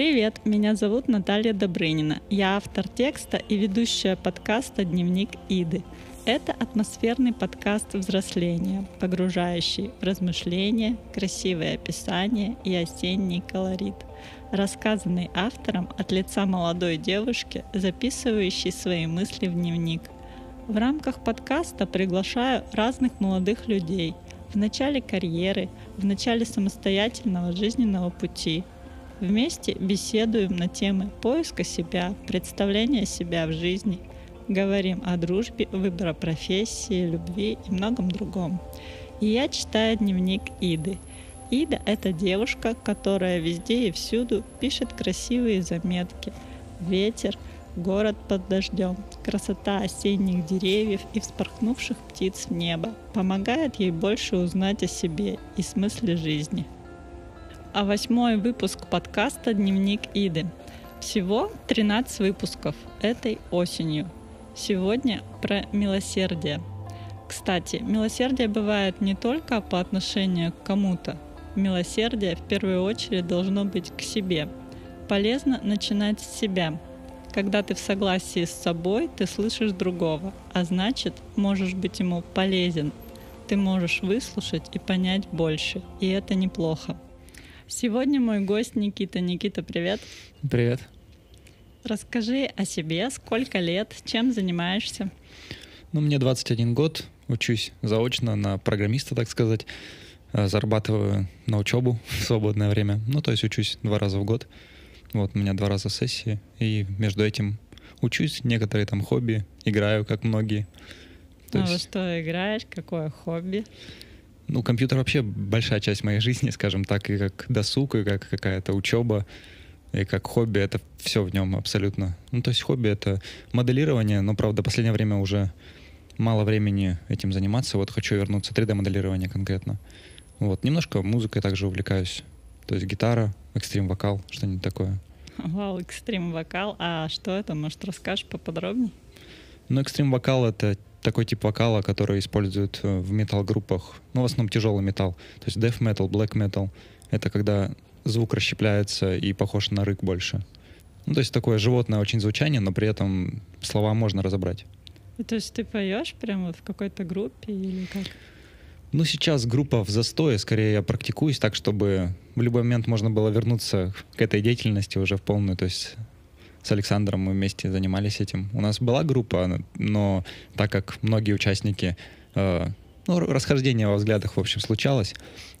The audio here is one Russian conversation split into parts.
Привет, меня зовут Наталья Добрынина. Я автор текста и ведущая подкаста «Дневник Иды». Это атмосферный подкаст взросления, погружающий в размышления, красивое описание и осенний колорит, рассказанный автором от лица молодой девушки, записывающей свои мысли в дневник. В рамках подкаста приглашаю разных молодых людей в начале карьеры, в начале самостоятельного жизненного пути. Вместе беседуем на темы поиска себя, представления себя в жизни – говорим о дружбе, выбора профессии, любви и многом другом. И я читаю дневник Иды. Ида — это девушка, которая везде и всюду пишет красивые заметки. Ветер, город под дождем, красота осенних деревьев и вспорхнувших птиц в небо помогает ей больше узнать о себе и смысле жизни. А восьмой выпуск подкаста «Дневник Иды». Всего 13 выпусков этой осенью — Сегодня про милосердие. Кстати, милосердие бывает не только по отношению к кому-то. Милосердие в первую очередь должно быть к себе. Полезно начинать с себя. Когда ты в согласии с собой, ты слышишь другого, а значит, можешь быть ему полезен. Ты можешь выслушать и понять больше, и это неплохо. Сегодня мой гость Никита. Никита, привет. Привет. Расскажи о себе, сколько лет, чем занимаешься? Ну, мне 21 год, учусь заочно на программиста, так сказать. Э, зарабатываю на учебу в свободное время. Ну, то есть учусь два раза в год. Вот, у меня два раза сессии. И между этим учусь, некоторые там хобби, играю, как многие. То а есть... во что играешь? Какое хобби? Ну, компьютер вообще большая часть моей жизни, скажем так, и как досуг, и как какая-то учеба и как хобби это все в нем абсолютно. Ну, то есть хобби это моделирование, но, правда, в последнее время уже мало времени этим заниматься. Вот хочу вернуться 3D-моделирование конкретно. Вот, немножко музыкой также увлекаюсь. То есть гитара, экстрим-вокал, что-нибудь такое. Вау, экстрим-вокал. А что это? Может, расскажешь поподробнее? Ну, экстрим-вокал — это такой тип вокала, который используют э, в метал-группах. Ну, в основном тяжелый металл. То есть death metal, black metal. Это когда звук расщепляется и похож на рык больше. Ну, то есть такое животное очень звучание, но при этом слова можно разобрать. И, то есть ты поешь прямо в какой-то группе или как? Ну, сейчас группа в застое, скорее я практикуюсь так, чтобы в любой момент можно было вернуться к этой деятельности уже в полную. То есть с Александром мы вместе занимались этим. У нас была группа, но так как многие участники, э, ну, расхождение во взглядах, в общем, случалось,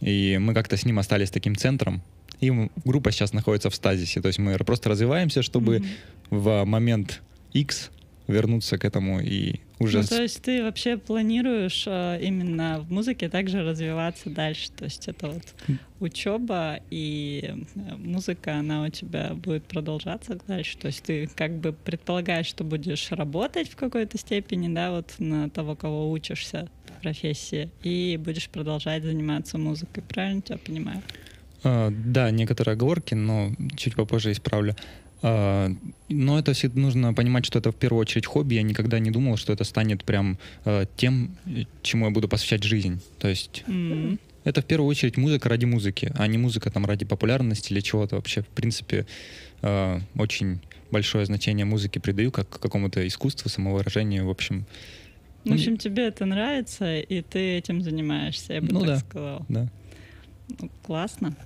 и мы как-то с ним остались таким центром, и группа сейчас находится в стазисе. То есть мы просто развиваемся, чтобы mm-hmm. в момент X вернуться к этому и уже... Ну, то есть ты вообще планируешь э, именно в музыке также развиваться дальше? То есть это вот учеба и э, музыка, она у тебя будет продолжаться дальше? То есть ты как бы предполагаешь, что будешь работать в какой-то степени, да, вот на того, кого учишься в профессии, и будешь продолжать заниматься музыкой, правильно тебя понимаю? А, да, некоторые оговорки, но чуть попозже исправлю. А, но это нужно понимать, что это в первую очередь хобби. Я никогда не думал, что это станет прям а, тем, чему я буду посвящать жизнь. То есть mm-hmm. это в первую очередь музыка ради музыки, а не музыка там ради популярности или чего-то. Вообще, в принципе, очень большое значение музыке придаю как какому-то искусству, самовыражению, в общем. В общем, тебе это нравится, и ты этим занимаешься, я бы ну, так да, сказала. Да. Ну, классно.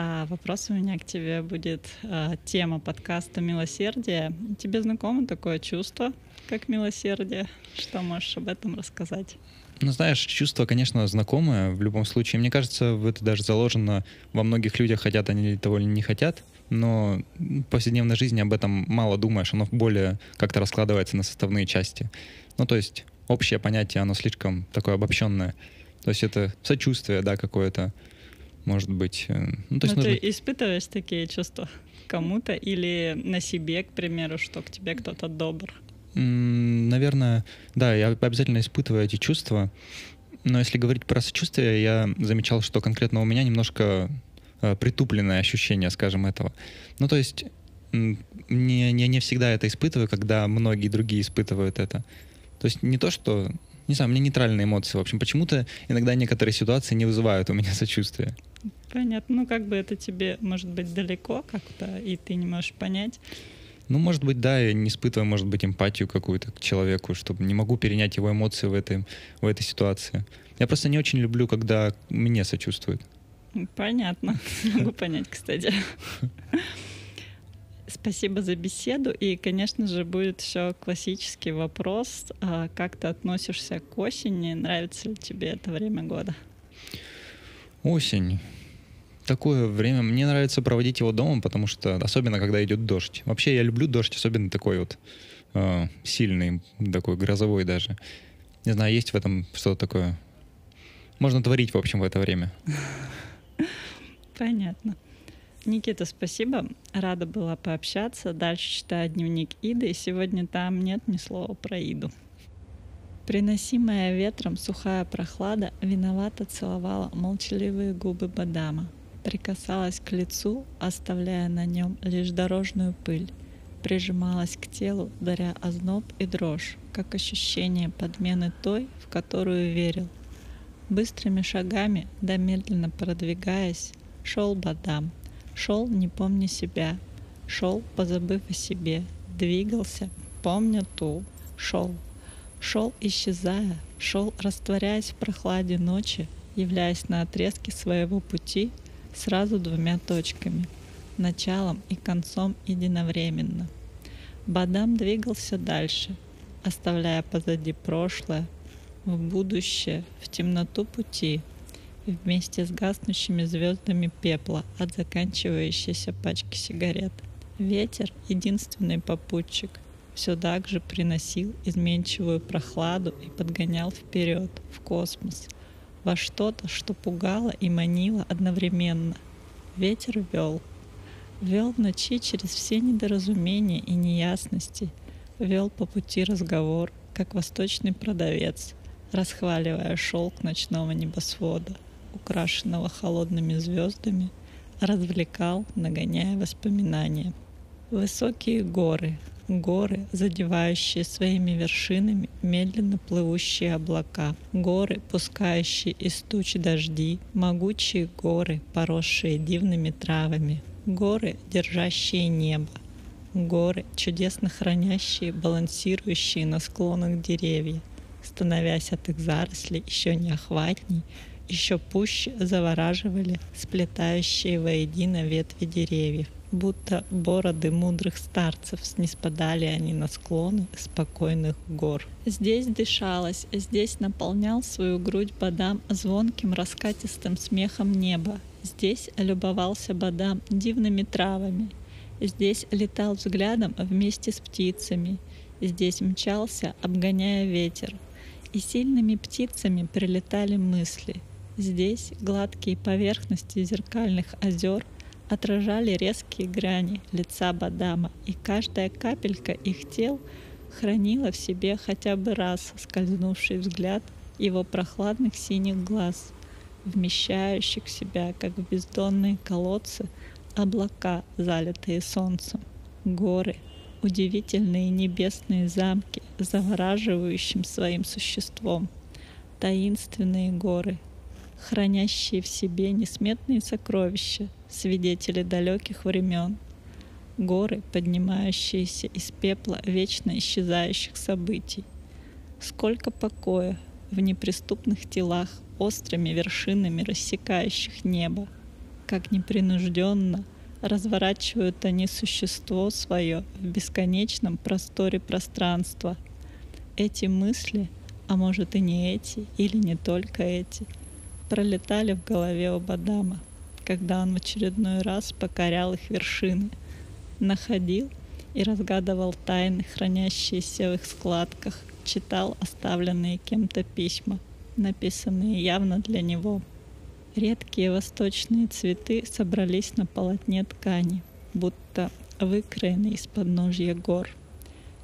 А вопрос у меня к тебе будет а, тема подкаста «Милосердие». Тебе знакомо такое чувство, как милосердие? Что можешь об этом рассказать? Ну, знаешь, чувство, конечно, знакомое в любом случае. Мне кажется, это даже заложено во многих людях, хотят они того или не хотят. Но в повседневной жизни об этом мало думаешь, оно более как-то раскладывается на составные части. Ну, то есть общее понятие, оно слишком такое обобщенное. То есть это сочувствие, да, какое-то, может быть... Э, ну, то есть Но нужно... ты испытываешь такие чувства кому-то или на себе, к примеру, что к тебе кто-то добр? Наверное, да, я обязательно испытываю эти чувства. Но если говорить про сочувствие, я замечал, что конкретно у меня немножко э, притупленное ощущение, скажем, этого. Ну, то есть не, не, не всегда это испытываю, когда многие другие испытывают это. То есть не то, что не знаю, у меня нейтральные эмоции. В общем, почему-то иногда некоторые ситуации не вызывают у меня сочувствия. Понятно. Ну, как бы это тебе, может быть, далеко как-то, и ты не можешь понять. Ну, может быть, да, я не испытываю, может быть, эмпатию какую-то к человеку, чтобы не могу перенять его эмоции в этой, в этой ситуации. Я просто не очень люблю, когда мне сочувствуют. Понятно. Могу понять, кстати. Спасибо за беседу. И, конечно же, будет еще классический вопрос. А как ты относишься к осени? Нравится ли тебе это время года? Осень. Такое время. Мне нравится проводить его дома, потому что, особенно когда идет дождь. Вообще, я люблю дождь, особенно такой вот э, сильный, такой грозовой даже. Не знаю, есть в этом что-то такое. Можно творить, в общем, в это время. Понятно. Никита, спасибо. Рада была пообщаться. Дальше читаю дневник Иды, и сегодня там нет ни слова про Иду. Приносимая ветром сухая прохлада виновато целовала молчаливые губы Бадама, прикасалась к лицу, оставляя на нем лишь дорожную пыль, прижималась к телу, даря озноб и дрожь, как ощущение подмены той, в которую верил. Быстрыми шагами, да медленно продвигаясь, шел Бадам, Шел, не помня себя, шел, позабыв о себе, двигался, помня ту, шел, шел, исчезая, шел, растворяясь в прохладе ночи, являясь на отрезке своего пути сразу двумя точками, началом и концом единовременно. Бадам двигался дальше, оставляя позади прошлое, в будущее, в темноту пути — вместе с гаснущими звездами пепла от заканчивающейся пачки сигарет. Ветер, единственный попутчик, все так же приносил изменчивую прохладу и подгонял вперед, в космос, во что-то, что пугало и манило одновременно. Ветер вел. Вел в ночи через все недоразумения и неясности. Вел по пути разговор, как восточный продавец, расхваливая шелк ночного небосвода — украшенного холодными звездами, развлекал, нагоняя воспоминания. Высокие горы, горы, задевающие своими вершинами медленно плывущие облака, горы, пускающие из туч дожди, могучие горы, поросшие дивными травами, горы, держащие небо, горы, чудесно хранящие, балансирующие на склонах деревья, становясь от их зарослей еще неохватней, еще пуще завораживали сплетающие воедино ветви деревьев, будто бороды мудрых старцев снеспадали они на склоны спокойных гор. Здесь дышалось, здесь наполнял свою грудь Бадам звонким раскатистым смехом неба, здесь любовался Бадам дивными травами, здесь летал взглядом вместе с птицами, здесь мчался, обгоняя ветер, и сильными птицами прилетали мысли — Здесь гладкие поверхности зеркальных озер отражали резкие грани лица Бадама, и каждая капелька их тел хранила в себе хотя бы раз скользнувший взгляд его прохладных синих глаз, вмещающих в себя, как в бездонные колодцы, облака, залитые солнцем, горы, удивительные небесные замки, завораживающим своим существом, таинственные горы, хранящие в себе несметные сокровища, свидетели далеких времен, горы, поднимающиеся из пепла вечно исчезающих событий. Сколько покоя в неприступных телах, острыми вершинами рассекающих небо, как непринужденно разворачивают они существо свое в бесконечном просторе пространства. Эти мысли, а может и не эти, или не только эти — пролетали в голове у Бадама, когда он в очередной раз покорял их вершины, находил и разгадывал тайны, хранящиеся в их складках, читал оставленные кем-то письма, написанные явно для него. Редкие восточные цветы собрались на полотне ткани, будто выкроенные из подножья гор.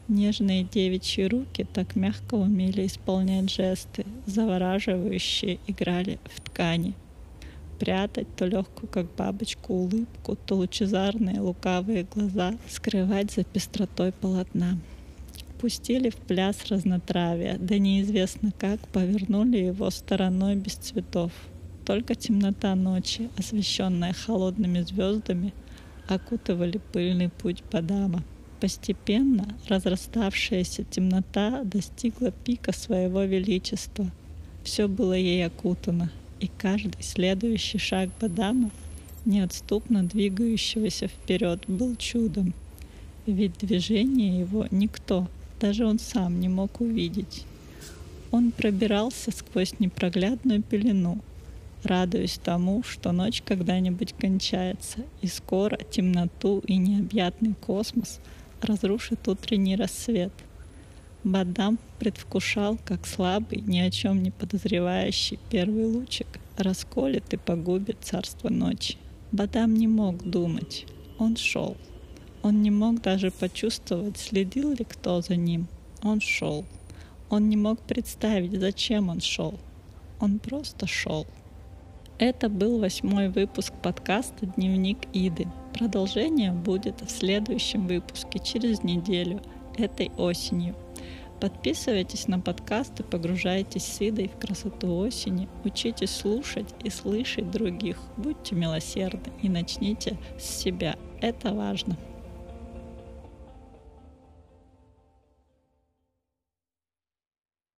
Нежные девичьи руки так мягко умели исполнять жесты, завораживающие играли в ткани. Прятать то легкую, как бабочку, улыбку, то лучезарные лукавые глаза, скрывать за пестротой полотна. Пустили в пляс разнотравия, да неизвестно как повернули его стороной без цветов. Только темнота ночи, освещенная холодными звездами, окутывали пыльный путь Бадама. Постепенно разраставшаяся темнота достигла пика своего величества. Все было ей окутано, и каждый следующий шаг Бадама, неотступно двигающегося вперед, был чудом. Ведь движение его никто, даже он сам не мог увидеть. Он пробирался сквозь непроглядную пелену, радуясь тому, что ночь когда-нибудь кончается, и скоро темноту и необъятный космос разрушит утренний рассвет. Бадам предвкушал, как слабый, ни о чем не подозревающий первый лучик расколет и погубит царство ночи. Бадам не мог думать, он шел. Он не мог даже почувствовать, следил ли кто за ним. Он шел. Он не мог представить, зачем он шел. Он просто шел. Это был восьмой выпуск подкаста «Дневник Иды». Продолжение будет в следующем выпуске через неделю, этой осенью. Подписывайтесь на подкаст и погружайтесь с Идой в красоту осени. Учитесь слушать и слышать других. Будьте милосердны и начните с себя. Это важно.